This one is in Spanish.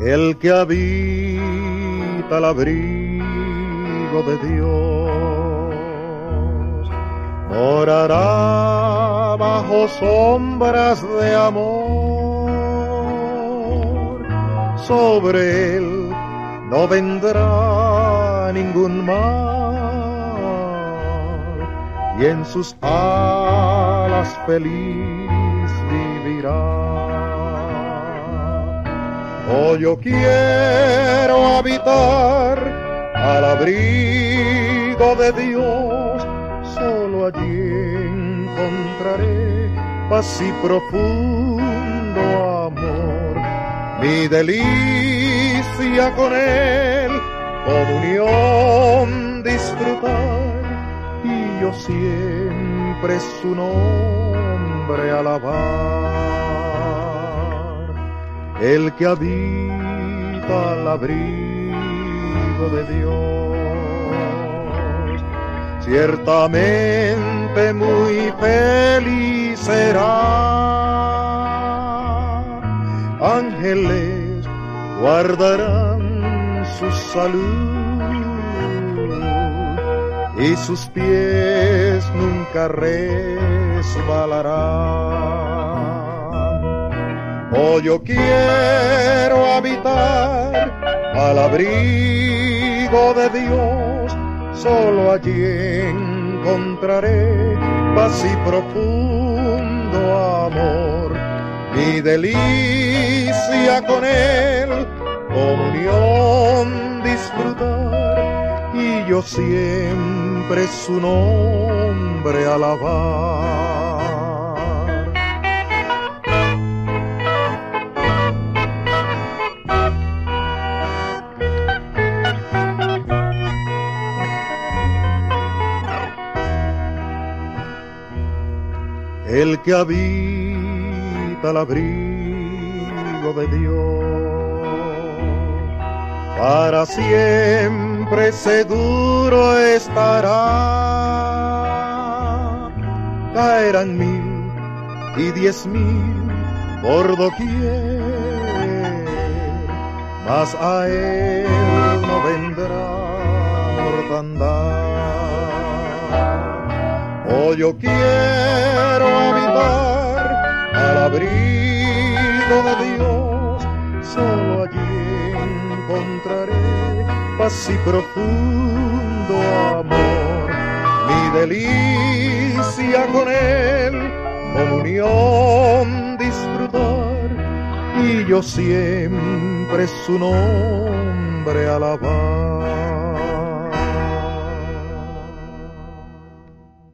El que habita el abrigo de Dios morará bajo sombras de amor. Sobre él no vendrá ningún mal y en sus alas feliz vivirá. Oh, yo quiero habitar al abrigo de Dios, solo allí encontraré paz y profundo amor. Mi delicia con él, comunión disfrutar, y yo siempre su nombre alabar el que habita al abrigo de Dios, ciertamente muy feliz será. Ángeles guardarán su salud y sus pies nunca resbalarán Oh, yo quiero habitar al abrigo de Dios, solo allí encontraré paz y profundo amor. Mi delicia con él, comunión disfrutar, y yo siempre su nombre alabar. el que habita el abrigo de Dios, para siempre seguro estará. Caerán mil y diez mil por doquier, mas a él no vendrá mortandad. Oh, yo quiero habitar al abrigo de Dios, solo allí encontraré paz y profundo amor. Mi delicia con él, comunión disfrutar, y yo siempre su nombre alabar.